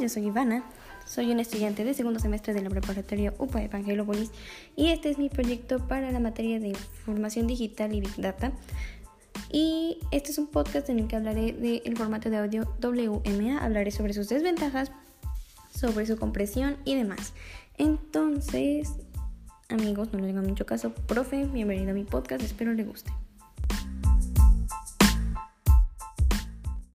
yo soy Ivana, soy una estudiante de segundo semestre de la preparatoria UPA Evangelópolis y este es mi proyecto para la materia de formación digital y Big Data. Y este es un podcast en el que hablaré del formato de audio WMA, hablaré sobre sus desventajas, sobre su compresión y demás. Entonces, amigos, no le digan mucho caso, profe, bienvenido a mi podcast, espero le guste.